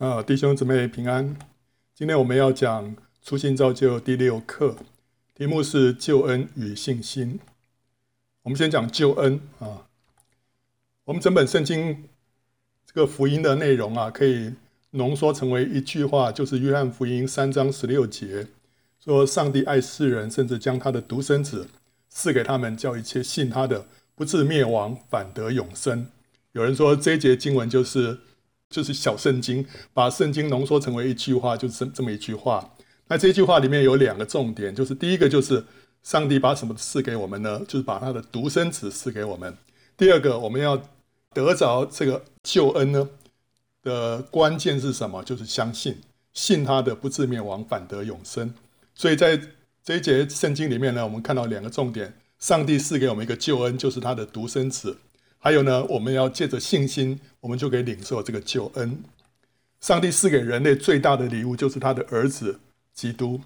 啊，弟兄姊妹平安。今天我们要讲初心造就第六课，题目是救恩与信心。我们先讲救恩啊。我们整本圣经这个福音的内容啊，可以浓缩成为一句话，就是约翰福音三章十六节说：“上帝爱世人，甚至将他的独生子赐给他们，叫一切信他的不至灭亡，反得永生。”有人说这一节经文就是。就是小圣经，把圣经浓缩成为一句话，就是这么一句话。那这句话里面有两个重点，就是第一个就是上帝把什么赐给我们呢？就是把他的独生子赐给我们。第二个，我们要得着这个救恩呢的关键是什么？就是相信，信他的不至灭亡，反得永生。所以在这一节圣经里面呢，我们看到两个重点：上帝赐给我们一个救恩，就是他的独生子。还有呢，我们要借着信心，我们就可以领受这个救恩。上帝赐给人类最大的礼物，就是他的儿子基督。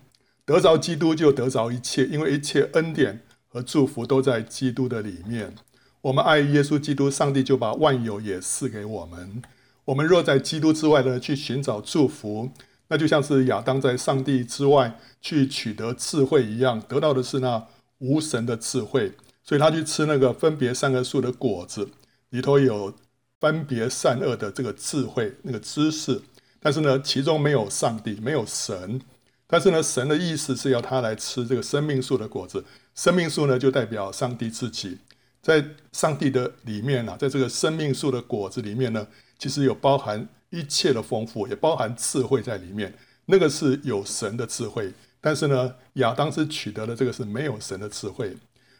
得着基督，就得着一切，因为一切恩典和祝福都在基督的里面。我们爱耶稣基督，上帝就把万有也赐给我们。我们若在基督之外呢，去寻找祝福，那就像是亚当在上帝之外去取得智慧一样，得到的是那无神的智慧。所以他去吃那个分别善恶树的果子，里头有分别善恶的这个智慧、那个知识，但是呢，其中没有上帝，没有神。但是呢，神的意思是要他来吃这个生命树的果子。生命树呢，就代表上帝自己，在上帝的里面啊，在这个生命树的果子里面呢，其实有包含一切的丰富，也包含智慧在里面。那个是有神的智慧，但是呢，亚当是取得了这个是没有神的智慧。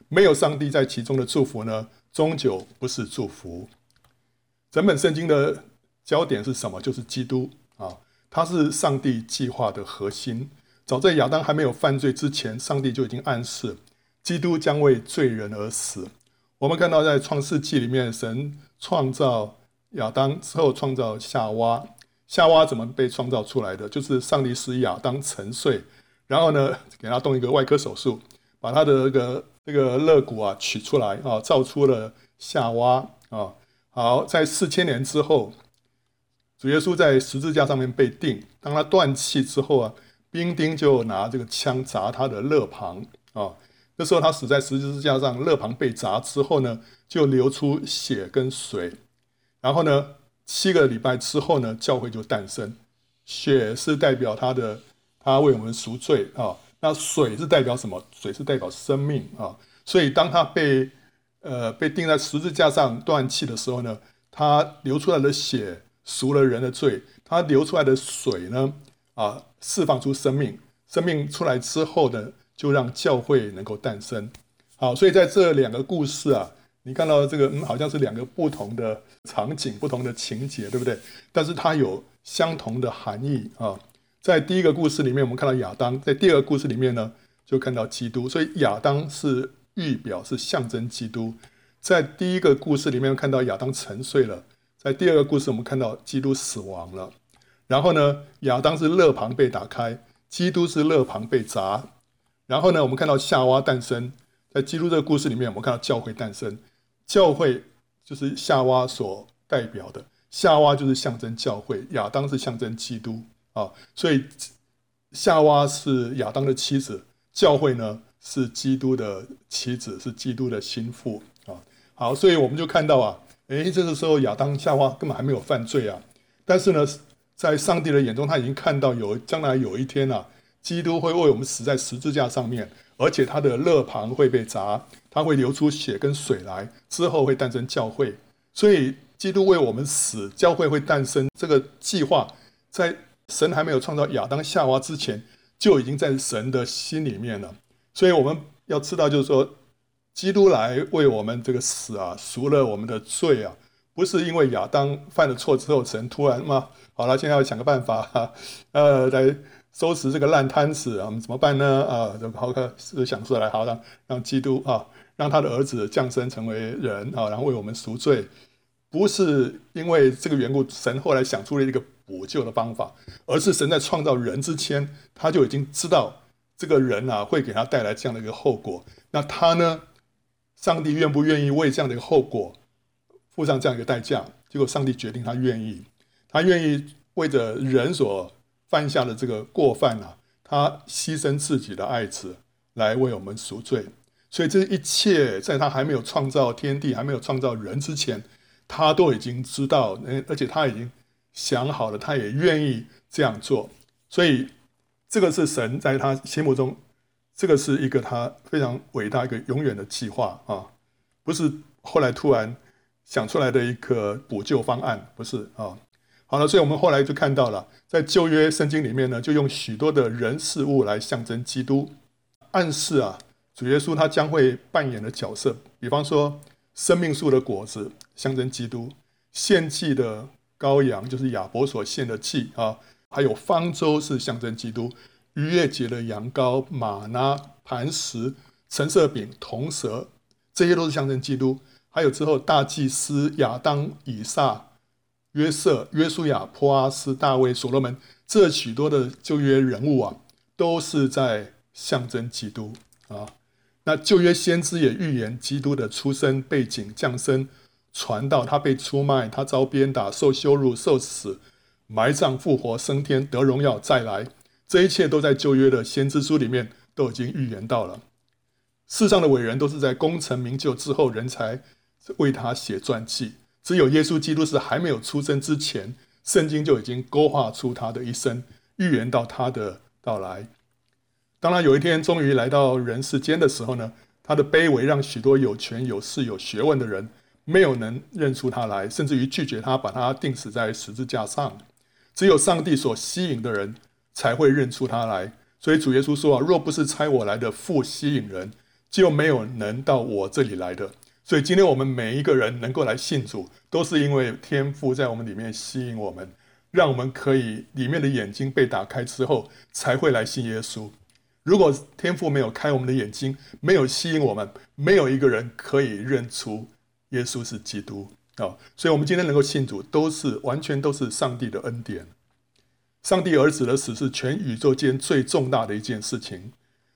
没有上帝在其中的祝福呢，终究不是祝福。整本圣经的焦点是什么？就是基督啊，他是上帝计划的核心。早在亚当还没有犯罪之前，上帝就已经暗示基督将为罪人而死。我们看到在创世纪里面，神创造亚当之后，创造夏娃。夏娃怎么被创造出来的？就是上帝使亚当沉睡，然后呢，给他动一个外科手术，把他的那个。这个肋骨啊取出来啊，造出了夏娃啊。好，在四千年之后，主耶稣在十字架上面被钉。当他断气之后啊，兵丁就拿这个枪砸他的肋旁啊。那时候他死在十字架上，肋旁被砸之后呢，就流出血跟水。然后呢，七个礼拜之后呢，教会就诞生。血是代表他的，他为我们赎罪啊。那水是代表什么？水是代表生命啊！所以当他被呃被钉在十字架上断气的时候呢，他流出来的血赎了人的罪，他流出来的水呢啊释放出生命，生命出来之后呢，就让教会能够诞生。好，所以在这两个故事啊，你看到这个嗯，好像是两个不同的场景、不同的情节，对不对？但是它有相同的含义啊。在第一个故事里面，我们看到亚当；在第二个故事里面呢，就看到基督。所以亚当是预表，是象征基督。在第一个故事里面看到亚当沉睡了，在第二个故事我们看到基督死亡了。然后呢，亚当是肋旁被打开，基督是肋旁被砸。然后呢，我们看到夏娃诞生，在基督这个故事里面，我们看到教会诞生。教会就是夏娃所代表的，夏娃就是象征教会，亚当是象征基督。啊，所以夏娃是亚当的妻子，教会呢是基督的妻子，是基督的心腹啊。好，所以我们就看到啊，诶，这个时候亚当夏娃根本还没有犯罪啊，但是呢，在上帝的眼中，他已经看到有将来有一天啊，基督会为我们死在十字架上面，而且他的肋旁会被砸，他会流出血跟水来，之后会诞生教会。所以基督为我们死，教会会诞生，这个计划在。神还没有创造亚当夏娃之前，就已经在神的心里面了。所以我们要知道，就是说，基督来为我们这个死啊，赎了我们的罪啊，不是因为亚当犯了错之后，神突然嘛，好了，现在要想个办法，哈，呃，来收拾这个烂摊子啊，我们怎么办呢？啊，好是想出来，好让让基督啊，让他的儿子降生成为人啊，然后为我们赎罪，不是因为这个缘故，神后来想出了一个。补救的方法，而是神在创造人之前，他就已经知道这个人啊会给他带来这样的一个后果。那他呢，上帝愿不愿意为这样的一个后果付上这样一个代价？结果上帝决定他愿意，他愿意为着人所犯下的这个过犯啊，他牺牲自己的爱子来为我们赎罪。所以这一切在他还没有创造天地、还没有创造人之前，他都已经知道，而且他已经想好了，他也愿意这样做。所以这个是神在他心目中，这个是一个他非常伟大、一个永远的计划啊，不是后来突然想出来的一个补救方案，不是啊。好了，所以我们后来就看到了，在旧约圣经里面呢，就用许多的人事物来象征基督，暗示啊，主耶稣他将会扮演的角色。比方说，生命树的果子象征基督，献祭的羔羊就是亚伯所献的祭啊，还有方舟是象征基督，逾越节的羊羔、玛拿、磐石、橙色饼、铜蛇，这些都是象征基督。还有之后大祭司亚当、以撒。约瑟、约书亚、波阿斯、大卫、所罗门，这许多的旧约人物啊，都是在象征基督啊。那旧约先知也预言基督的出生背景、降生、传道，他被出卖，他遭鞭打、受羞辱、受死、埋葬、复活、升天、得荣耀、再来，这一切都在旧约的先知书里面都已经预言到了。世上的伟人都是在功成名就之后，人才为他写传记。只有耶稣基督是还没有出生之前，圣经就已经勾画出他的一生，预言到他的到来。当他有一天终于来到人世间的时候呢，他的卑微让许多有权有势有学问的人没有能认出他来，甚至于拒绝他，把他钉死在十字架上。只有上帝所吸引的人才会认出他来。所以主耶稣说啊，若不是差我来的父吸引人，就没有能到我这里来的。所以今天我们每一个人能够来信主，都是因为天父在我们里面吸引我们，让我们可以里面的眼睛被打开之后，才会来信耶稣。如果天父没有开我们的眼睛，没有吸引我们，没有一个人可以认出耶稣是基督啊。所以，我们今天能够信主，都是完全都是上帝的恩典。上帝儿子的死是全宇宙间最重大的一件事情，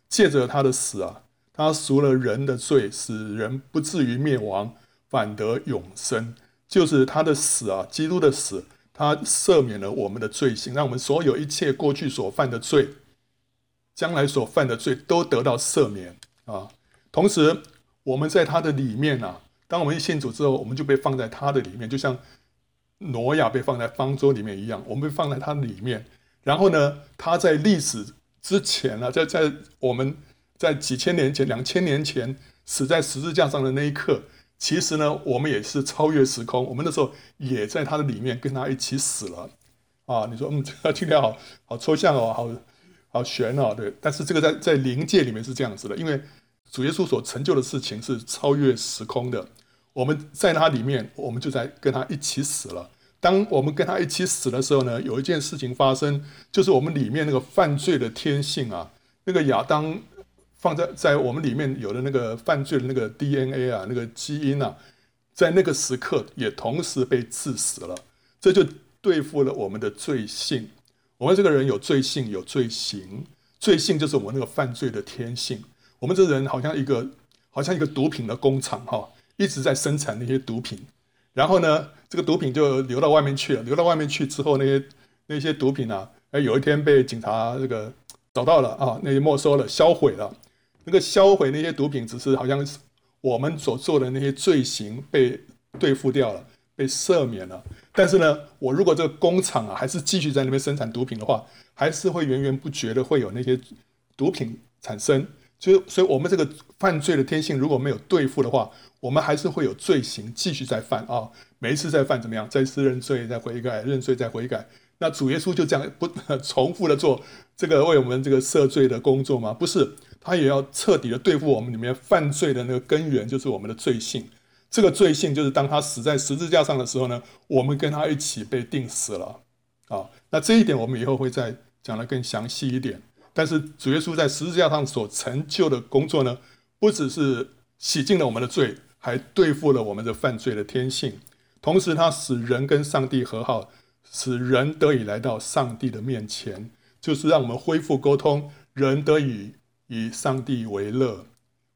借着他的死啊。他赎了人的罪，使人不至于灭亡，反得永生。就是他的死啊，基督的死，他赦免了我们的罪行，让我们所有一切过去所犯的罪，将来所犯的罪都得到赦免啊。同时，我们在他的里面啊，当我们一信主之后，我们就被放在他的里面，就像挪亚被放在方舟里面一样，我们被放在他的里面。然后呢，他在历史之前呢、啊，在在我们。在几千年前、两千年前死在十字架上的那一刻，其实呢，我们也是超越时空。我们那时候也在他的里面跟他一起死了啊！你说，嗯，这个听起来好好抽象哦，好好玄哦，对。但是这个在在灵界里面是这样子的，因为主耶稣所成就的事情是超越时空的。我们在他里面，我们就在跟他一起死了。当我们跟他一起死的时候呢，有一件事情发生，就是我们里面那个犯罪的天性啊，那个亚当。放在在我们里面有的那个犯罪的那个 DNA 啊，那个基因啊，在那个时刻也同时被致死了，这就对付了我们的罪性。我们这个人有罪性，有罪行，罪性就是我们那个犯罪的天性。我们这人好像一个好像一个毒品的工厂哈，一直在生产那些毒品，然后呢，这个毒品就流到外面去了，流到外面去之后，那些那些毒品啊，哎，有一天被警察这个找到了啊，那些没收了，销毁了。那个销毁那些毒品，只是好像我们所做的那些罪行被对付掉了，被赦免了。但是呢，我如果这个工厂啊还是继续在那边生产毒品的话，还是会源源不绝的会有那些毒品产生。就所以，我们这个犯罪的天性如果没有对付的话，我们还是会有罪行继续在犯啊。每一次再犯怎么样？再次认罪，再悔改，认罪再悔改。那主耶稣就这样不 重复的做这个为我们这个赦罪的工作吗？不是。他也要彻底的对付我们里面犯罪的那个根源，就是我们的罪性。这个罪性就是当他死在十字架上的时候呢，我们跟他一起被定死了。啊，那这一点我们以后会再讲得更详细一点。但是主耶稣在十字架上所成就的工作呢，不只是洗净了我们的罪，还对付了我们的犯罪的天性。同时，他使人跟上帝和好，使人得以来到上帝的面前，就是让我们恢复沟通，人得以。以上帝为乐，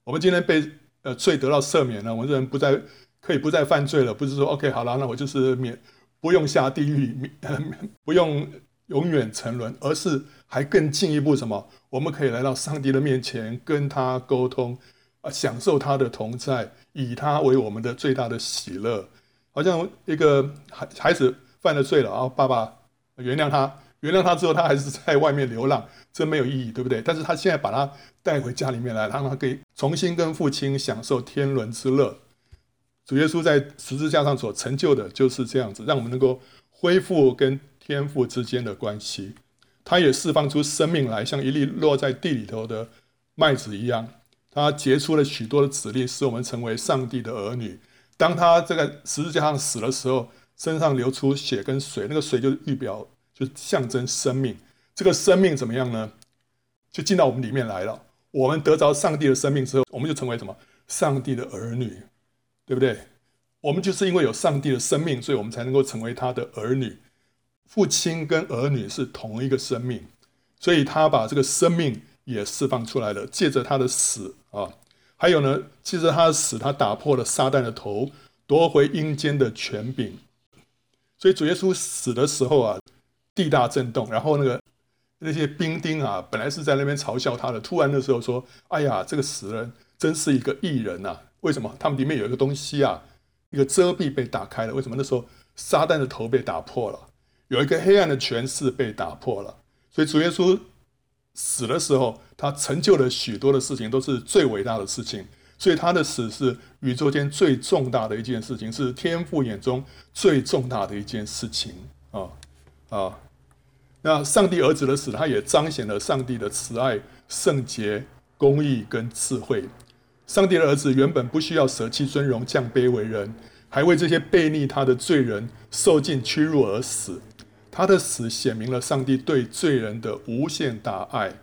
我们今天被呃罪得到赦免了，我们人不再可以不再犯罪了。不是说 OK 好了，那我就是免不用下地狱，免 不用永远沉沦，而是还更进一步什么？我们可以来到上帝的面前，跟他沟通，啊，享受他的同在，以他为我们的最大的喜乐。好像一个孩孩子犯了罪了，然后爸爸原谅他，原谅他之后，他还是在外面流浪，这没有意义，对不对？但是他现在把他带回家里面来，让他可以重新跟父亲享受天伦之乐。主耶稣在十字架上所成就的就是这样子，让我们能够恢复跟天父之间的关系。他也释放出生命来，像一粒落在地里头的麦子一样。他结出了许多的子粒，使我们成为上帝的儿女。当他这个十字架上死的时候，身上流出血跟水，那个水就预表，就象征生命。这个生命怎么样呢？就进到我们里面来了。我们得着上帝的生命之后，我们就成为什么？上帝的儿女。对不对？我们就是因为有上帝的生命，所以我们才能够成为他的儿女。父亲跟儿女是同一个生命，所以他把这个生命也释放出来了。借着他的死啊，还有呢，借着他的死，他打破了撒旦的头，夺回阴间的权柄。所以主耶稣死的时候啊，地大震动，然后那个那些兵丁啊，本来是在那边嘲笑他的，突然的时候说：“哎呀，这个死人真是一个异人呐！”为什么？他们里面有一个东西啊，一个遮蔽被打开了。为什么？那时候撒旦的头被打破了，有一个黑暗的权势被打破了。所以主耶稣死的时候，他成就了许多的事情，都是最伟大的事情。所以他的死是宇宙间最重大的一件事情，是天父眼中最重大的一件事情啊啊！那上帝儿子的死，他也彰显了上帝的慈爱、圣洁、公义跟智慧。上帝的儿子原本不需要舍弃尊荣，降卑为人，还为这些悖逆他的罪人受尽屈辱而死。他的死显明了上帝对罪人的无限大爱。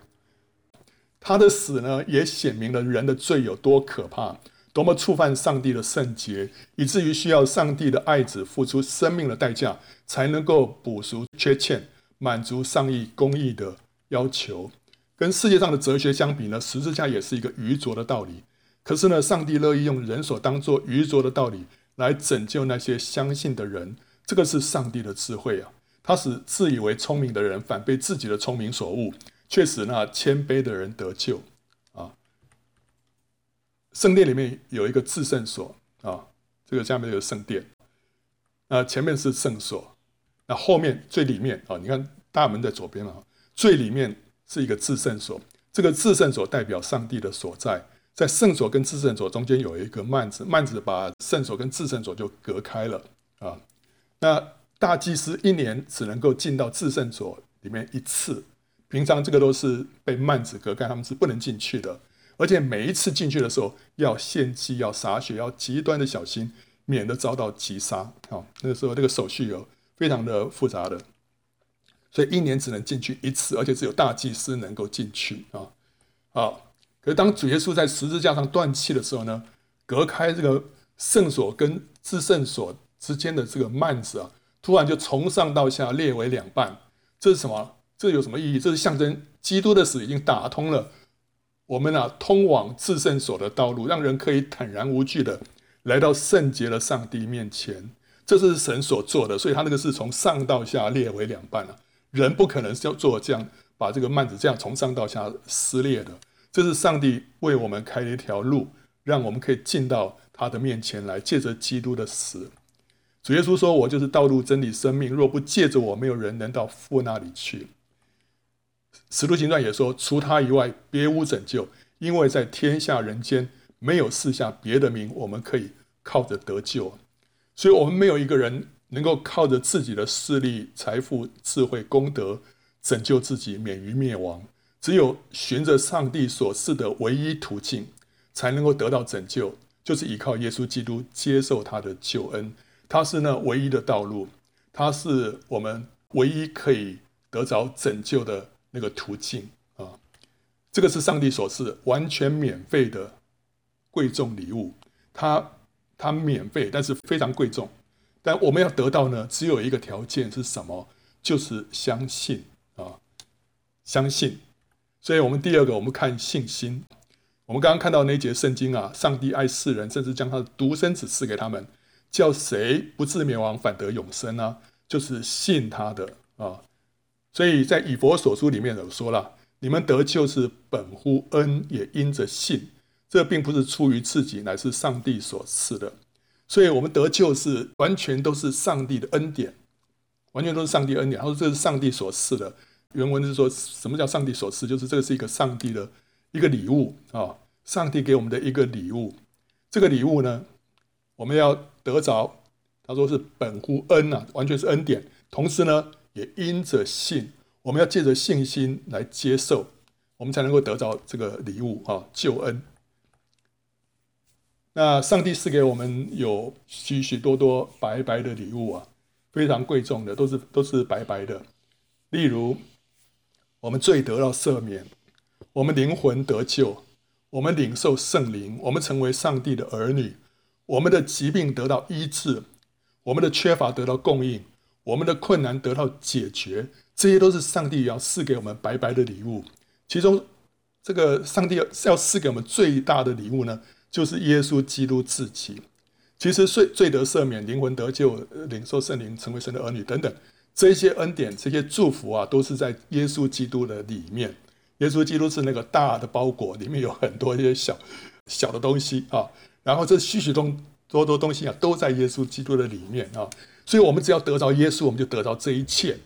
他的死呢，也显明了人的罪有多可怕，多么触犯上帝的圣洁，以至于需要上帝的爱子付出生命的代价，才能够补赎缺欠，满足上帝公义的要求。跟世界上的哲学相比呢，十字架也是一个愚拙的道理。可是呢，上帝乐意用人所当作愚拙的道理来拯救那些相信的人，这个是上帝的智慧啊！他使自以为聪明的人反被自己的聪明所误，却使那谦卑的人得救啊！圣殿里面有一个至圣所啊，这个下面有圣殿，那前面是圣所，那后面最里面啊，你看大门在左边啊，最里面是一个至圣所，这个至圣所代表上帝的所在。在圣所跟至圣所中间有一个幔子，幔子把圣所跟至圣所就隔开了啊。那大祭司一年只能够进到至圣所里面一次，平常这个都是被幔子隔开，他们是不能进去的。而且每一次进去的时候要献祭，要洒血，要极端的小心，免得遭到击杀。啊，那个时候这个手续有非常的复杂的，所以一年只能进去一次，而且只有大祭司能够进去啊。好。可是当主耶稣在十字架上断气的时候呢，隔开这个圣所跟至圣所之间的这个幔子啊，突然就从上到下裂为两半。这是什么？这有什么意义？这是象征基督的死已经打通了我们啊通往至圣所的道路，让人可以坦然无惧的来到圣洁的上帝面前。这是神所做的，所以他那个是从上到下裂为两半了。人不可能要做这样把这个幔子这样从上到下撕裂的。这是上帝为我们开了一条路，让我们可以进到他的面前来，借着基督的死。主耶稣说：“我就是道路、真理、生命，若不借着我，没有人能到父那里去。”使徒行传也说：“除他以外，别无拯救，因为在天下人间没有四下别的名，我们可以靠着得救。”所以，我们没有一个人能够靠着自己的势力、财富、智慧、功德拯救自己，免于灭亡。只有循着上帝所示的唯一途径，才能够得到拯救，就是依靠耶稣基督接受他的救恩。他是那唯一的道路，他是我们唯一可以得着拯救的那个途径啊！这个是上帝所赐完全免费的贵重礼物。他他免费，但是非常贵重。但我们要得到呢，只有一个条件是什么？就是相信啊，相信。所以，我们第二个，我们看信心。我们刚刚看到那节圣经啊，上帝爱世人，甚至将他的独生子赐给他们，叫谁不自灭亡，反得永生呢？就是信他的啊。所以在以佛所书里面有说了，你们得救是本乎恩，也因着信。这并不是出于自己，乃是上帝所赐的。所以，我们得救是完全都是上帝的恩典，完全都是上帝恩典。他说这是上帝所赐的。原文是说什么叫上帝所赐？就是这个是一个上帝的一个礼物啊，上帝给我们的一个礼物。这个礼物呢，我们要得着。他说是本乎恩啊，完全是恩典。同时呢，也因着信，我们要借着信心来接受，我们才能够得着这个礼物啊，救恩。那上帝赐给我们有许许多多白白的礼物啊，非常贵重的，都是都是白白的。例如，我们罪得到赦免，我们灵魂得救，我们领受圣灵，我们成为上帝的儿女，我们的疾病得到医治，我们的缺乏得到供应，我们的困难得到解决，这些都是上帝要赐给我们白白的礼物。其中，这个上帝要赐给我们最大的礼物呢，就是耶稣基督自己，其实罪罪得赦免、灵魂得救、领受圣灵、成为神的儿女等等，这些恩典、这些祝福啊，都是在耶稣基督的里面。耶稣基督是那个大的包裹，里面有很多一些小小的东西啊。然后这许许多多多东西啊，都在耶稣基督的里面啊。所以，我们只要得着耶稣，我们就得着这一切。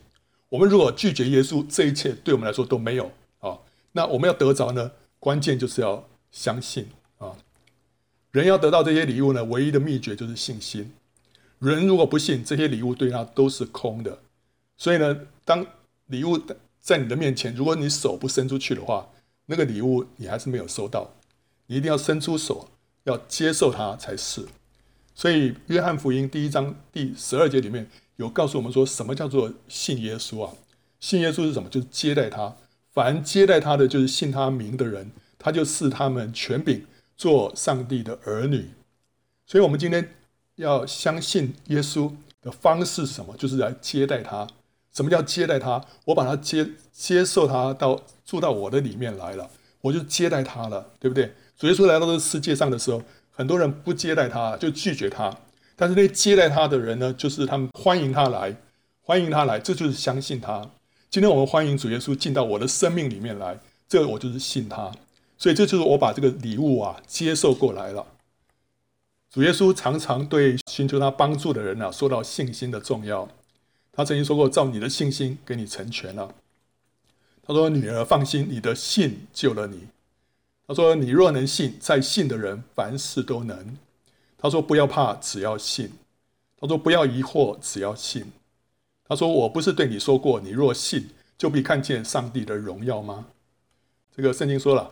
我们如果拒绝耶稣，这一切对我们来说都没有啊。那我们要得着呢，关键就是要相信啊。人要得到这些礼物呢，唯一的秘诀就是信心。人如果不信，这些礼物对他都是空的。所以呢，当礼物在你的面前，如果你手不伸出去的话，那个礼物你还是没有收到。你一定要伸出手，要接受它才是。所以，约翰福音第一章第十二节里面有告诉我们说，什么叫做信耶稣啊？信耶稣是什么？就是接待他。凡接待他的，就是信他名的人，他就赐他们权柄。做上帝的儿女，所以我们今天要相信耶稣的方式是什么？就是来接待他。什么叫接待他？我把他接接受他到住到我的里面来了，我就接待他了，对不对？主耶稣来到这个世界上的时候，很多人不接待他，就拒绝他。但是那接待他的人呢，就是他们欢迎他来，欢迎他来，这就是相信他。今天我们欢迎主耶稣进到我的生命里面来，这个我就是信他。所以这就是我把这个礼物啊接受过来了。主耶稣常常对寻求他帮助的人啊说到信心的重要。他曾经说过：“照你的信心给你成全了。”他说：“女儿放心，你的信救了你。”他说：“你若能信，在信的人凡事都能。”他说：“不要怕，只要信。”他说：“不要疑惑，只要信。”他说：“我不是对你说过，你若信，就必看见上帝的荣耀吗？”这个圣经说了。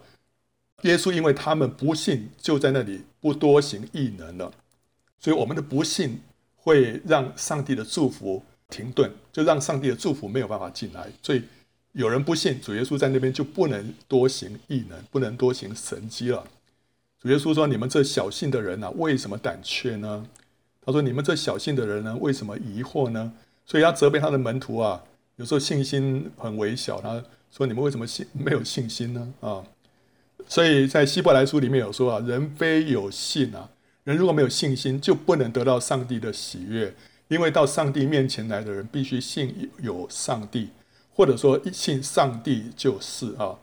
耶稣因为他们不信，就在那里不多行异能了。所以我们的不信会让上帝的祝福停顿，就让上帝的祝福没有办法进来。所以有人不信，主耶稣在那边就不能多行异能，不能多行神迹了。主耶稣说：“你们这小信的人啊，为什么胆怯呢？”他说：“你们这小信的人呢，为什么疑惑呢？”所以他责备他的门徒啊，有时候信心很微小。他说：“你们为什么信 没有信心呢？”啊。所以在希伯来书里面有说啊，人非有信啊，人如果没有信心，就不能得到上帝的喜悦。因为到上帝面前来的人，必须信有上帝，或者说信上帝就是啊，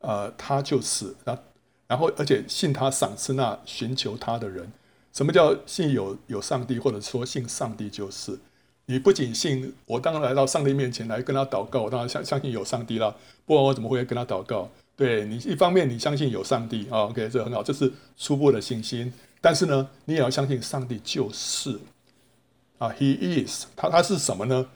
呃，他就是啊，然后而且信他赏赐那寻求他的人。什么叫信有有上帝，或者说信上帝就是？你不仅信我，当然来到上帝面前来跟他祷告，我当然相相信有上帝了，不然我怎么会跟他祷告？对你，一方面你相信有上帝啊，OK，这很好，这是初步的信心。但是呢，你也要相信上帝就是啊，He is，他他是什么呢？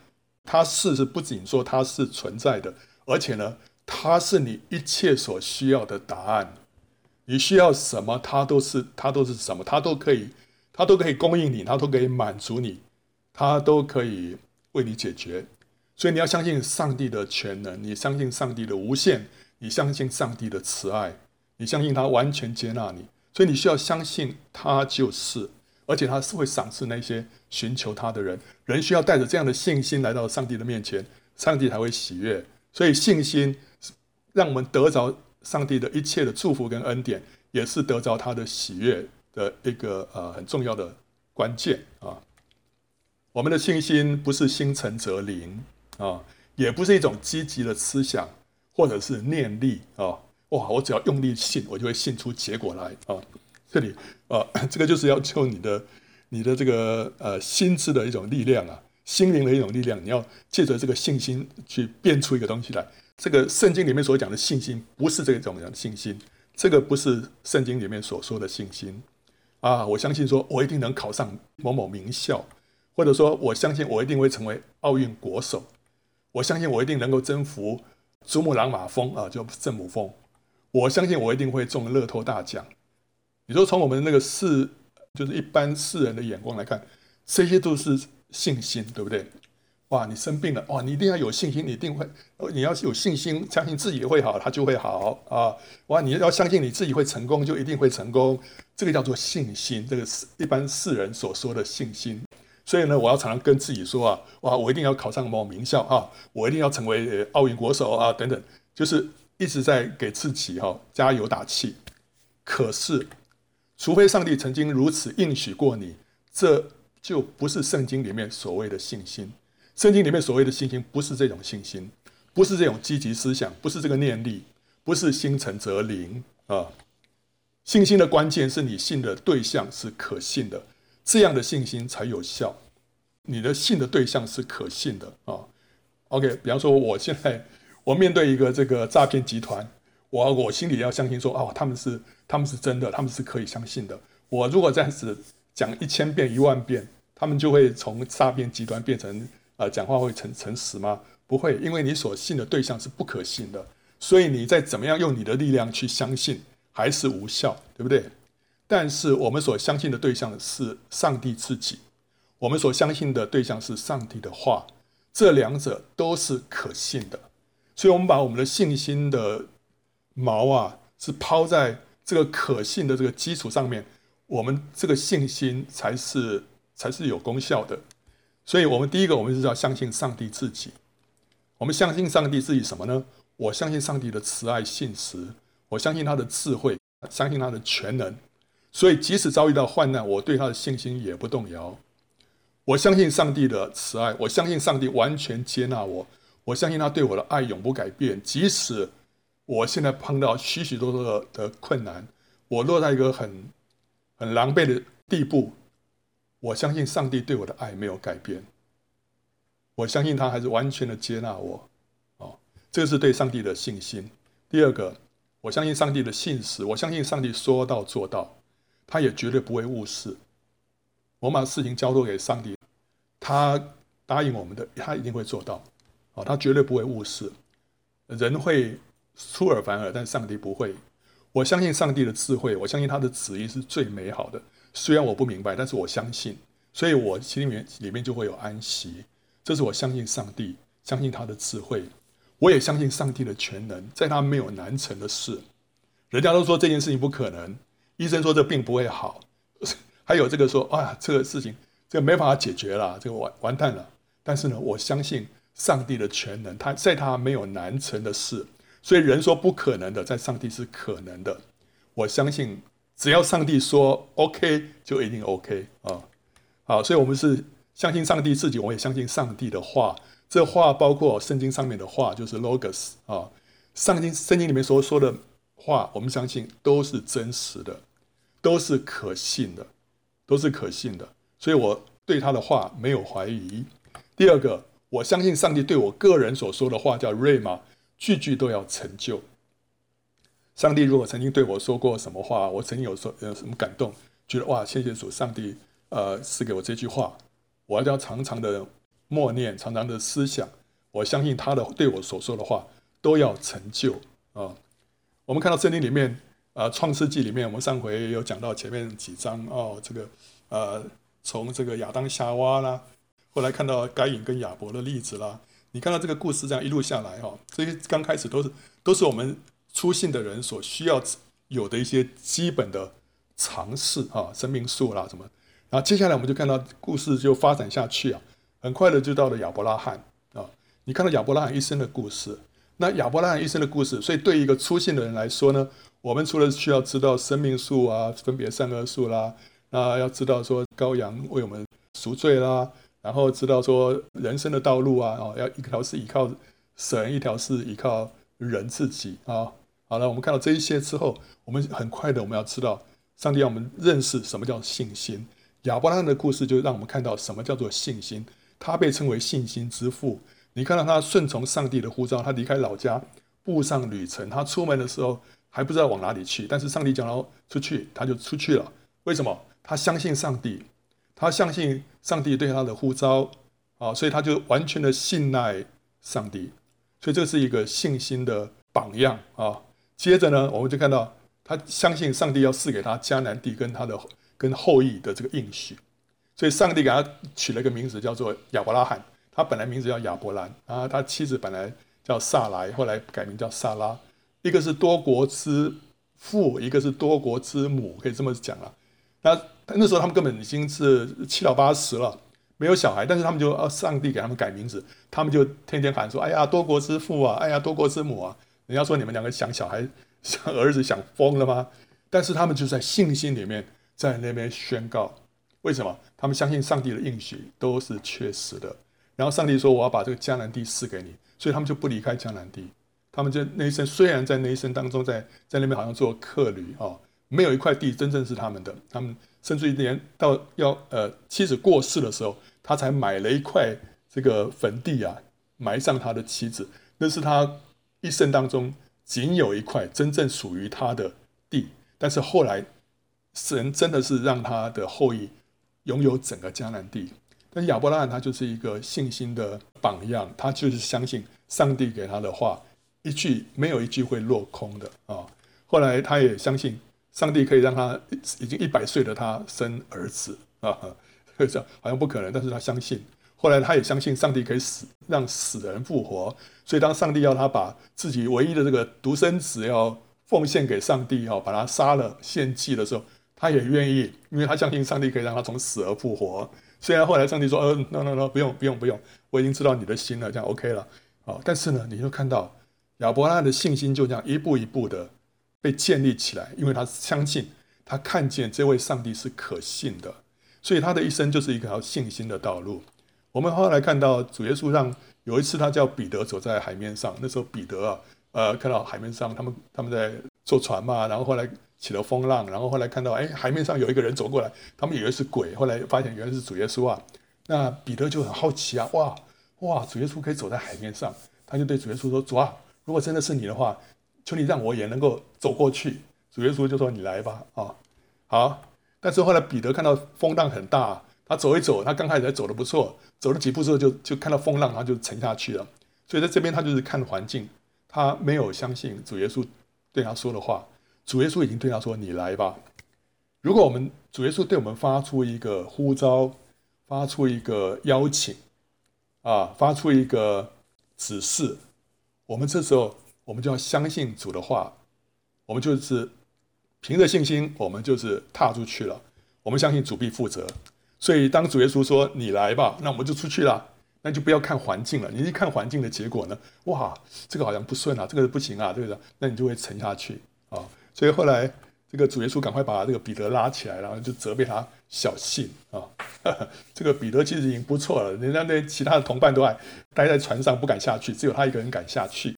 他是是不仅说他是存在的，而且呢，他是你一切所需要的答案。你需要什么，他都是他都是什么，他都可以，他都可以供应你，他都可以满足你，他都可以为你解决。所以你要相信上帝的全能，你相信上帝的无限。你相信上帝的慈爱，你相信他完全接纳你，所以你需要相信他就是，而且他是会赏赐那些寻求他的人。人需要带着这样的信心来到上帝的面前，上帝才会喜悦。所以信心让我们得着上帝的一切的祝福跟恩典，也是得着他的喜悦的一个呃很重要的关键啊。我们的信心不是心诚则灵啊，也不是一种积极的思想或者是念力啊。哇，我只要用力信，我就会信出结果来啊。这里啊，这个就是要求你的你的这个呃心智的一种力量啊，心灵的一种力量，你要借着这个信心去变出一个东西来。这个圣经里面所讲的信心，不是这种样的信心，这个不是圣经里面所说的信心啊。我相信说我一定能考上某某名校。或者说，我相信我一定会成为奥运国手，我相信我一定能够征服珠穆朗玛峰啊，就圣母峰。我相信我一定会中乐透大奖。你说从我们那个世，就是一般世人的眼光来看，这些都是信心，对不对？哇，你生病了，哇，你一定要有信心，你一定会，你要是有信心，相信自己会好，它就会好啊。哇，你要相信你自己会成功，就一定会成功。这个叫做信心，这个是一般世人所说的信心。所以呢，我要常常跟自己说啊，哇，我一定要考上某名校啊，我一定要成为奥运国手啊，等等，就是一直在给自己哈加油打气。可是，除非上帝曾经如此应许过你，这就不是圣经里面所谓的信心。圣经里面所谓的信心，不是这种信心，不是这种积极思想，不是这个念力，不是心诚则灵啊。信心的关键是你信的对象是可信的。这样的信心才有效，你的信的对象是可信的啊。OK，比方说，我现在我面对一个这个诈骗集团，我我心里要相信说，哦，他们是他们是真的，他们是可以相信的。我如果这样子讲一千遍一万遍，他们就会从诈骗集团变成呃讲话会诚诚实吗？不会，因为你所信的对象是不可信的，所以你再怎么样用你的力量去相信，还是无效，对不对？但是我们所相信的对象是上帝自己，我们所相信的对象是上帝的话，这两者都是可信的，所以，我们把我们的信心的锚啊，是抛在这个可信的这个基础上面，我们这个信心才是才是有功效的。所以，我们第一个，我们是要相信上帝自己。我们相信上帝自己什么呢？我相信上帝的慈爱信实，我相信他的智慧，相信他的全能。所以，即使遭遇到患难，我对他的信心也不动摇。我相信上帝的慈爱，我相信上帝完全接纳我，我相信他对我的爱永不改变。即使我现在碰到许许多多的困难，我落在一个很很狼狈的地步，我相信上帝对我的爱没有改变。我相信他还是完全的接纳我。哦，这是对上帝的信心。第二个，我相信上帝的信实，我相信上帝说到做到。他也绝对不会误事。我把事情交托给上帝，他答应我们的，他一定会做到。哦，他绝对不会误事。人会出尔反尔，但上帝不会。我相信上帝的智慧，我相信他的旨意是最美好的。虽然我不明白，但是我相信，所以我心里面里面就会有安息。这是我相信上帝，相信他的智慧。我也相信上帝的全能，在他没有难成的事。人家都说这件事情不可能。医生说这病不会好，还有这个说啊，这个事情这个没办法解决了，这个完完蛋了。但是呢，我相信上帝的全能，他在他没有难成的事，所以人说不可能的，在上帝是可能的。我相信只要上帝说 OK，就一定 OK 啊。好，所以我们是相信上帝自己，我也相信上帝的话。这话包括圣经上面的话，就是 Logos 啊，上经圣经里面所说的。话我们相信都是真实的，都是可信的，都是可信的，所以我对他的话没有怀疑。第二个，我相信上帝对我个人所说的话叫 Rhema，句句都要成就。上帝如果曾经对我说过什么话，我曾经有说有什么感动，觉得哇，谢谢主，上帝呃赐给我这句话，我要常常的默念，常常的思想，我相信他的对我所说的话都要成就啊。我们看到圣经里面，呃，《创世纪》里面，我们上回有讲到前面几章哦，这个，呃，从这个亚当夏娃啦，后来看到该隐跟亚伯的例子啦，你看到这个故事这样一路下来哈，这些刚开始都是都是我们出信的人所需要有的一些基本的常识啊，生命树啦什么，然后接下来我们就看到故事就发展下去啊，很快的就到了亚伯拉罕啊，你看到亚伯拉罕一生的故事。那亚伯拉罕一生的故事，所以对一个出信的人来说呢，我们除了需要知道生命树啊、分别善恶树啦，那要知道说羔羊为我们赎罪啦，然后知道说人生的道路啊，哦，要一条是依靠神，一条是依靠人自己啊。好了，我们看到这一些之后，我们很快的我们要知道，上帝让我们认识什么叫信心。亚伯拉罕的故事就让我们看到什么叫做信心。他被称为信心之父。你看到他顺从上帝的呼召，他离开老家，步上旅程。他出门的时候还不知道往哪里去，但是上帝讲到出去，他就出去了。为什么？他相信上帝，他相信上帝对他的呼召啊，所以他就完全的信赖上帝。所以这是一个信心的榜样啊。接着呢，我们就看到他相信上帝要赐给他迦南地跟他的。跟后裔的这个应许，所以上帝给他取了一个名字，叫做亚伯拉罕。他本来名字叫亚伯兰啊，他妻子本来叫撒莱，后来改名叫撒拉。一个是多国之父，一个是多国之母，可以这么讲了。那但那时候他们根本已经是七老八十了，没有小孩，但是他们就啊，上帝给他们改名字，他们就天天喊说：“哎呀，多国之父啊，哎呀，多国之母啊！”人家说你们两个想小孩、想儿子想疯了吗？但是他们就在信心里面。在那边宣告，为什么？他们相信上帝的应许都是确实的。然后上帝说：“我要把这个迦南地赐给你。”所以他们就不离开迦南地。他们就那一生虽然在那一生当中在，在那边好像做客旅啊，没有一块地真正是他们的。他们甚至于连到要呃妻子过世的时候，他才买了一块这个坟地啊，埋上他的妻子。那是他一生当中仅有一块真正属于他的地。但是后来。神真的是让他的后裔拥有整个迦南地，但亚伯拉罕他就是一个信心的榜样，他就是相信上帝给他的话，一句没有一句会落空的啊。后来他也相信上帝可以让他已经一百岁的他生儿子啊，这样好像不可能，但是他相信。后来他也相信上帝可以死让死人复活，所以当上帝要他把自己唯一的这个独生子要奉献给上帝哈，把他杀了献祭的时候。他也愿意，因为他相信上帝可以让他从死而复活。虽然后来上帝说：“呃，no no no，不用不用不用，我已经知道你的心了，这样 OK 了。”好，但是呢，你就看到亚伯拉罕的信心就这样一步一步的被建立起来，因为他相信，他看见这位上帝是可信的，所以他的一生就是一条信心的道路。我们后来看到主耶稣让有一次他叫彼得走在海面上，那时候彼得啊，呃，看到海面上他们他们在坐船嘛，然后后来。起了风浪，然后后来看到，哎，海面上有一个人走过来，他们以为是鬼，后来发现原来是主耶稣啊。那彼得就很好奇啊，哇哇，主耶稣可以走在海面上，他就对主耶稣说：“主啊，如果真的是你的话，求你让我也能够走过去。”主耶稣就说：“你来吧，啊，好。”但是后来彼得看到风浪很大，他走一走，他刚开始还走得不错，走了几步之后就就看到风浪，他就沉下去了。所以在这边他就是看环境，他没有相信主耶稣对他说的话。主耶稣已经对他说：“你来吧。”如果我们主耶稣对我们发出一个呼召，发出一个邀请，啊，发出一个指示，我们这时候我们就要相信主的话，我们就是凭着信心，我们就是踏出去了。我们相信主必负责，所以当主耶稣说“你来吧”，那我们就出去了。那就不要看环境了，你一看环境的结果呢？哇，这个好像不顺啊，这个不行啊，这个，那你就会沉下去啊。所以后来，这个主耶稣赶快把这个彼得拉起来，然后就责备他小信啊。这个彼得其实已经不错了，人家那其他的同伴都还待在船上不敢下去，只有他一个人敢下去。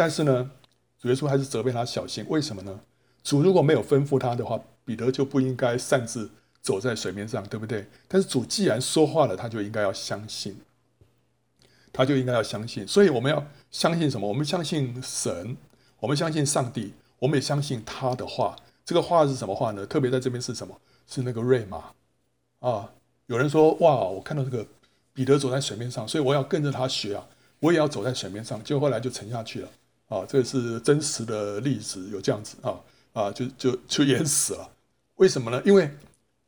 但是呢，主耶稣还是责备他小心。为什么呢？主如果没有吩咐他的话，彼得就不应该擅自走在水面上，对不对？但是主既然说话了，他就应该要相信，他就应该要相信。所以我们要相信什么？我们相信神，我们相信上帝。我们也相信他的话，这个话是什么话呢？特别在这边是什么？是那个瑞玛啊！有人说：“哇，我看到这个彼得走在水面上，所以我要跟着他学啊，我也要走在水面上。”结果后来就沉下去了啊！这个是真实的例子，有这样子啊啊，就就就淹死了。为什么呢？因为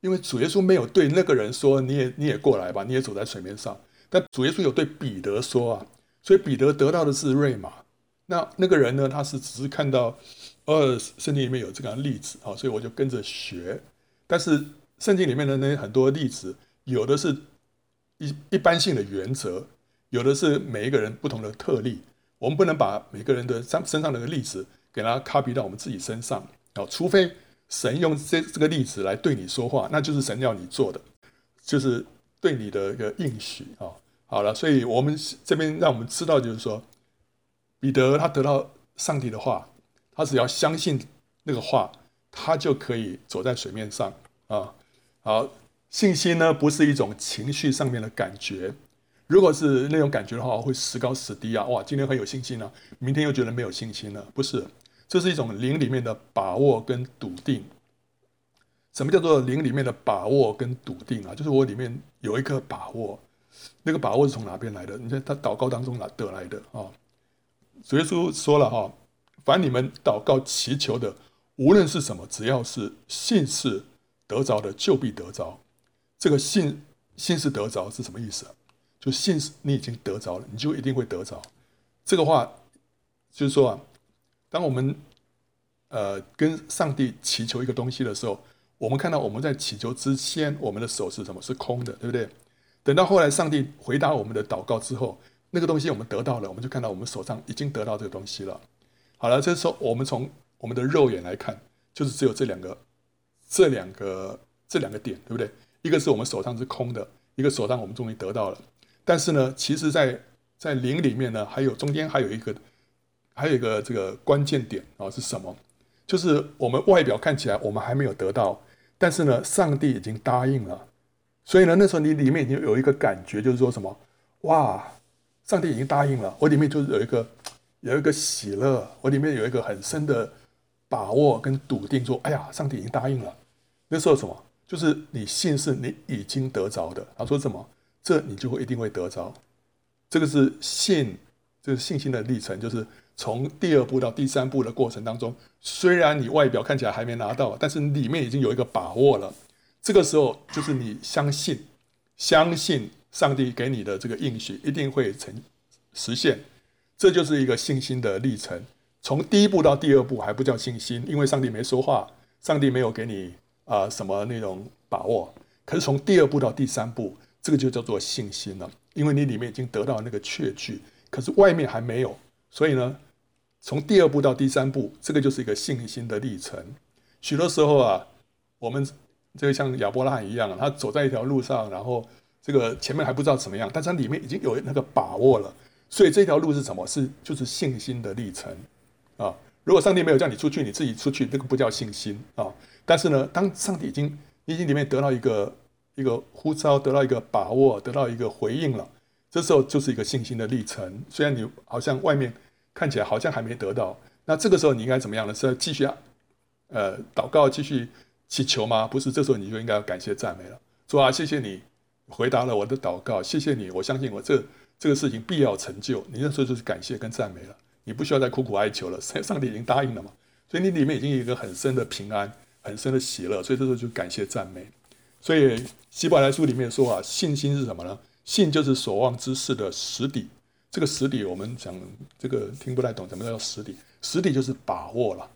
因为主耶稣没有对那个人说：“你也你也过来吧，你也走在水面上。”但主耶稣有对彼得说啊，所以彼得得到的是瑞玛。那那个人呢？他是只是看到。呃，圣经里面有这个例子啊，所以我就跟着学。但是圣经里面的那很多例子，有的是一一般性的原则，有的是每一个人不同的特例。我们不能把每个人的身身上的例子给他 copy 到我们自己身上啊，除非神用这这个例子来对你说话，那就是神要你做的，就是对你的一个应许啊。好了，所以我们这边让我们知道，就是说，彼得他得到上帝的话，他只要相信那个话，他就可以走在水面上啊。好，信心呢，不是一种情绪上面的感觉。如果是那种感觉的话，会时高时低啊。哇，今天很有信心啊，明天又觉得没有信心了。不是，这是一种灵里面的把握跟笃定。什么叫做灵里面的把握跟笃定啊？就是我里面有一个把握。那个把握是从哪边来的？你看他祷告当中哪得来的啊？主耶稣说了哈，凡你们祷告祈求的，无论是什么，只要是信是得着的，就必得着。这个信信是得着是什么意思？就信是你已经得着了，你就一定会得着。这个话就是说啊，当我们呃跟上帝祈求一个东西的时候，我们看到我们在祈求之前，我们的手是什么？是空的，对不对？等到后来，上帝回答我们的祷告之后，那个东西我们得到了，我们就看到我们手上已经得到这个东西了。好了，这时候我们从我们的肉眼来看，就是只有这两个、这两个、这两个点，对不对？一个是我们手上是空的，一个手上我们终于得到了。但是呢，其实在，在在灵里面呢，还有中间还有一个，还有一个这个关键点啊，是什么？就是我们外表看起来我们还没有得到，但是呢，上帝已经答应了。所以呢，那时候你里面已经有一个感觉，就是说什么，哇，上帝已经答应了，我里面就是有一个有一个喜乐，我里面有一个很深的把握跟笃定，说，哎呀，上帝已经答应了。那时候什么，就是你信是你已经得着的。他说什么，这你就会一定会得着。这个是信，这个信心的历程，就是从第二步到第三步的过程当中，虽然你外表看起来还没拿到，但是里面已经有一个把握了。这个时候就是你相信，相信上帝给你的这个应许一定会成实现，这就是一个信心的历程。从第一步到第二步还不叫信心，因为上帝没说话，上帝没有给你啊、什么那种把握。可是从第二步到第三步，这个就叫做信心了，因为你里面已经得到那个确据，可是外面还没有。所以呢，从第二步到第三步，这个就是一个信心的历程。许多时候啊，我们。这个像亚伯拉罕一样，他走在一条路上，然后这个前面还不知道怎么样，但是他里面已经有那个把握了。所以这条路是什么？是就是信心的历程啊。如果上帝没有叫你出去，你自己出去，那个不叫信心啊。但是呢，当上帝已经你已经里面得到一个一个呼召，得到一个把握，得到一个回应了，这时候就是一个信心的历程。虽然你好像外面看起来好像还没得到，那这个时候你应该怎么样呢？是要继续啊，呃，祷告，继续。祈求吗？不是，这时候你就应该要感谢赞美了。说啊，谢谢你回答了我的祷告，谢谢你，我相信我这这个事情必要成就。你那时候就是感谢跟赞美了，你不需要再苦苦哀求了，上帝已经答应了嘛。所以你里面已经有一个很深的平安，很深的喜乐，所以这时候就感谢赞美。所以希伯来书里面说啊，信心是什么呢？信就是所望之事的实底。这个实底我们讲这个听不太懂，怎么叫实底？实底就是把握了，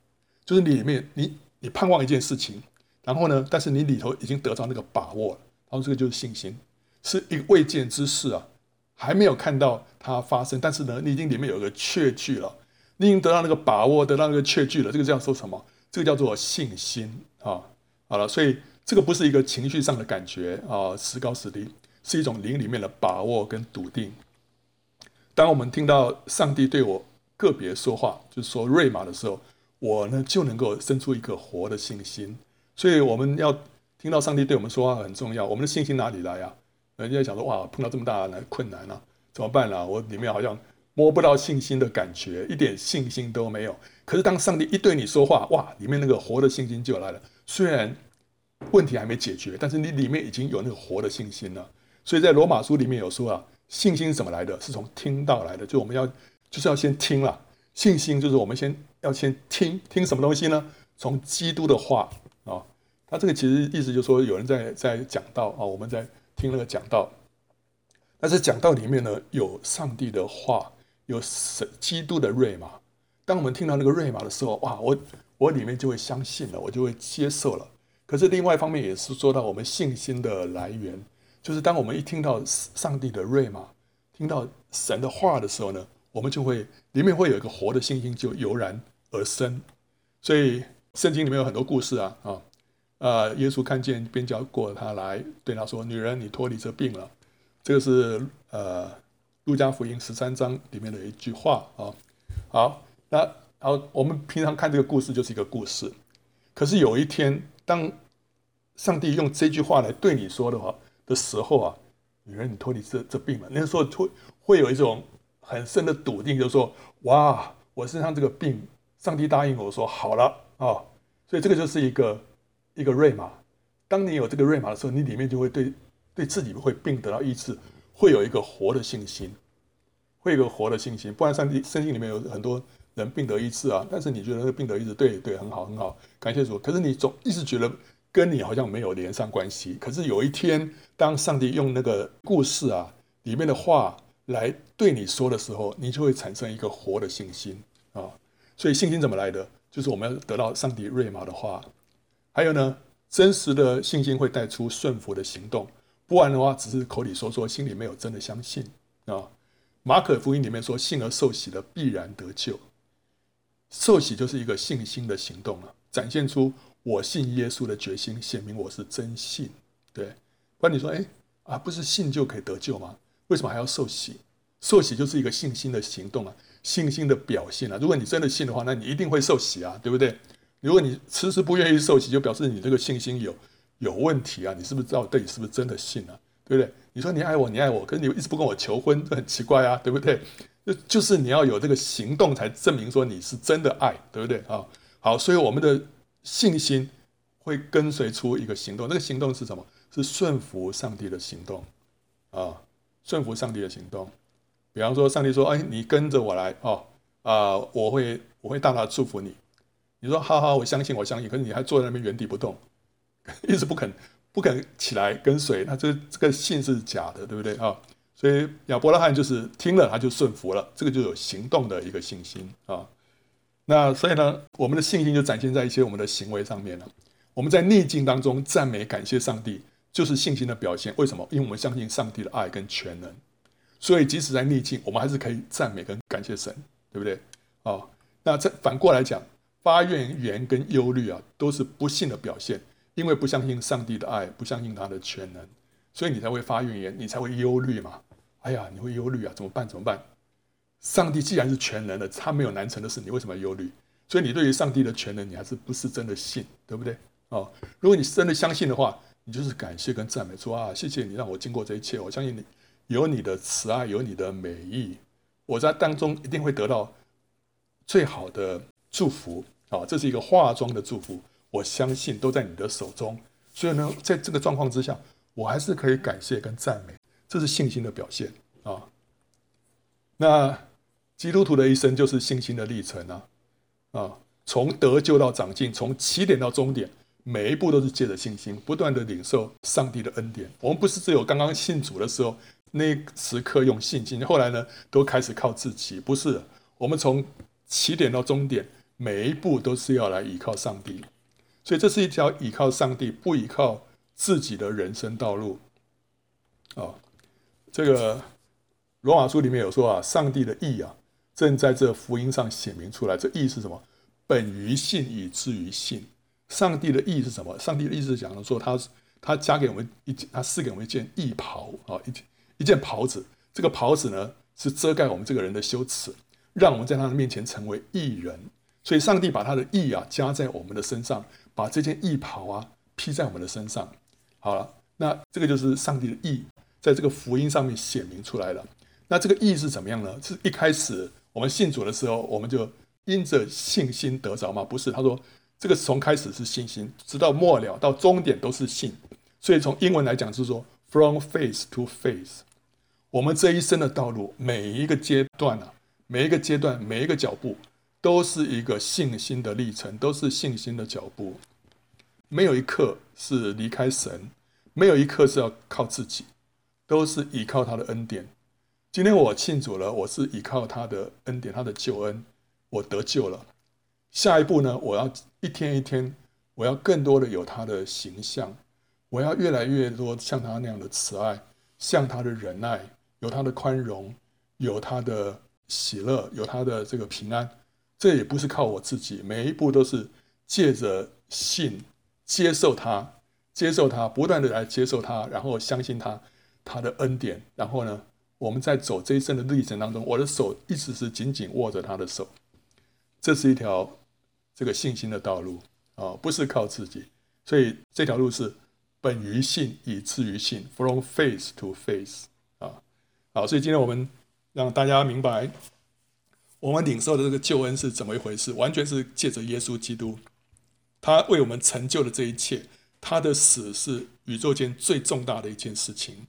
就是你里面你你盼望一件事情。然后呢？但是你里头已经得到那个把握了，然后这个就是信心，是一个未见之事啊，还没有看到它发生，但是呢，你已经里面有一个确据了，你已经得到那个把握，得到那个确据了。这个叫做什么？这个叫做信心啊。好了，所以这个不是一个情绪上的感觉啊，时高时低，是一种灵里面的把握跟笃定。当我们听到上帝对我个别说话，就是说瑞玛的时候，我呢就能够生出一个活的信心。所以我们要听到上帝对我们说话很重要。我们的信心哪里来啊？人家想说哇，碰到这么大的困难啊，怎么办啊？我里面好像摸不到信心的感觉，一点信心都没有。可是当上帝一对你说话，哇，里面那个活的信心就来了。虽然问题还没解决，但是你里面已经有那个活的信心了。所以在罗马书里面有说啊，信心是怎么来的？是从听到来的。就我们要就是要先听了，信心就是我们先要先听听什么东西呢？从基督的话。啊，他这个其实意思就是说，有人在在讲道啊，我们在听那个讲道。但是讲道里面呢，有上帝的话，有神基督的瑞玛。当我们听到那个瑞玛的时候，哇，我我里面就会相信了，我就会接受了。可是另外一方面也是说到我们信心的来源，就是当我们一听到上帝的瑞玛，听到神的话的时候呢，我们就会里面会有一个活的信心就油然而生，所以。圣经里面有很多故事啊啊，呃，耶稣看见便叫过他来，对他说：“女人，你脱离这病了。”这个是呃，路加福音十三章里面的一句话啊。好，那好，我们平常看这个故事就是一个故事，可是有一天，当上帝用这句话来对你说的话的时候啊，女人，你脱离这这病了。那时候会会有一种很深的笃定，就是说：“哇，我身上这个病，上帝答应我说好了啊。”所以这个就是一个。一个瑞玛，当你有这个瑞玛的时候，你里面就会对对自己会病得到医治，会有一个活的信心，会有一个活的信心。不然，上帝圣经里面有很多人病得医治啊，但是你觉得那病得医治，对对，很好很好，感谢主。可是你总一直觉得跟你好像没有连上关系。可是有一天，当上帝用那个故事啊里面的话来对你说的时候，你就会产生一个活的信心啊。所以信心怎么来的？就是我们要得到上帝瑞玛的话。还有呢，真实的信心会带出顺服的行动，不然的话，只是口里说说，心里没有真的相信啊。马可福音里面说，信而受洗的必然得救。受洗就是一个信心的行动啊，展现出我信耶稣的决心，显明我是真信。对，不然你说，哎啊，不是信就可以得救吗？为什么还要受洗？受洗就是一个信心的行动啊，信心的表现啊。如果你真的信的话，那你一定会受洗啊，对不对？如果你迟迟不愿意受洗，就表示你这个信心有有问题啊！你是不是知道对你是不是真的信啊？对不对？你说你爱我，你爱我，可是你一直不跟我求婚，这很奇怪啊，对不对？就就是你要有这个行动，才证明说你是真的爱，对不对啊？好，所以我们的信心会跟随出一个行动，那个行动是什么？是顺服上帝的行动啊！顺服上帝的行动。比方说，上帝说：“哎，你跟着我来哦，啊，我会我会大大祝福你。”你说好好，我相信，我相信。可是你还坐在那边原地不动，一直不肯不肯起来跟随，那这这个信是假的，对不对啊？所以亚伯拉罕就是听了，他就顺服了，这个就有行动的一个信心啊。那所以呢，我们的信心就展现在一些我们的行为上面了。我们在逆境当中赞美感谢上帝，就是信心的表现。为什么？因为我们相信上帝的爱跟全能，所以即使在逆境，我们还是可以赞美跟感谢神，对不对？啊，那这反过来讲。发怨言跟忧虑啊，都是不信的表现，因为不相信上帝的爱，不相信他的全能，所以你才会发怨言，你才会忧虑嘛。哎呀，你会忧虑啊，怎么办？怎么办？上帝既然是全能的，他没有难成的事，你为什么要忧虑？所以你对于上帝的全能，你还是不是真的信，对不对？哦，如果你真的相信的话，你就是感谢跟赞美，说啊，谢谢你让我经过这一切，我相信你有你的慈爱，有你的美意，我在当中一定会得到最好的祝福。啊，这是一个化妆的祝福，我相信都在你的手中。所以呢，在这个状况之下，我还是可以感谢跟赞美，这是信心的表现啊。那基督徒的一生就是信心的历程啊啊，从得救到长进，从起点到终点，每一步都是借着信心，不断的领受上帝的恩典。我们不是只有刚刚信主的时候那时刻用信心，后来呢都开始靠自己，不是。我们从起点到终点。每一步都是要来依靠上帝，所以这是一条依靠上帝、不依靠自己的人生道路。啊，这个罗马书里面有说啊，上帝的意啊，正在这福音上显明出来。这意是什么？本于信，以至于信。上帝的意是什么？上帝的意思是讲说，他他加给我们一件，他赐给我们一件义袍啊，一件一件袍子。这个袍子呢，是遮盖我们这个人的羞耻，让我们在他的面前成为义人。所以，上帝把他的义啊加在我们的身上，把这件义袍啊披在我们的身上。好了，那这个就是上帝的义，在这个福音上面显明出来了。那这个义是怎么样呢？是一开始我们信主的时候，我们就因着信心得着吗？不是，他说这个从开始是信心，直到末了到终点都是信。所以从英文来讲，是说 from faith to faith，我们这一生的道路，每一个阶段啊，每一个阶段，每一个脚步。都是一个信心的历程，都是信心的脚步，没有一刻是离开神，没有一刻是要靠自己，都是依靠他的恩典。今天我庆祝了，我是依靠他的恩典，他的救恩，我得救了。下一步呢，我要一天一天，我要更多的有他的形象，我要越来越多像他那样的慈爱，像他的忍耐，有他的宽容，有他的喜乐，有他的这个平安。这也不是靠我自己，每一步都是借着信接受他，接受他，不断的来接受他，然后相信他，他的恩典。然后呢，我们在走这一生的历程当中，我的手一直是紧紧握着他的手。这是一条这个信心的道路啊，不是靠自己。所以这条路是本于信，以至于信，from faith to faith 啊。好，所以今天我们让大家明白，我们领受的这个救恩是怎么一回事，完全是借着耶稣基督。他为我们成就了这一切，他的死是宇宙间最重大的一件事情。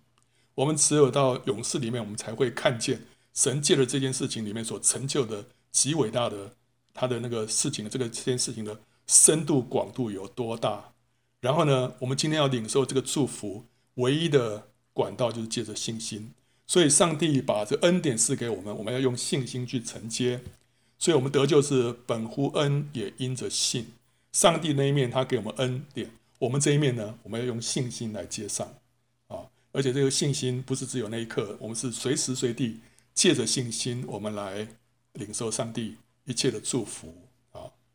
我们只有到永世里面，我们才会看见神借着这件事情里面所成就的极伟大的他的那个事情的这个这件事情的深度广度有多大。然后呢，我们今天要领受这个祝福，唯一的管道就是借着信心。所以，上帝把这恩典赐给我们，我们要用信心去承接。所以我们得救是本乎恩，也因着信。上帝那一面，他给我们恩典；我们这一面呢，我们要用信心来接上啊！而且这个信心不是只有那一刻，我们是随时随地借着信心，我们来领受上帝一切的祝福。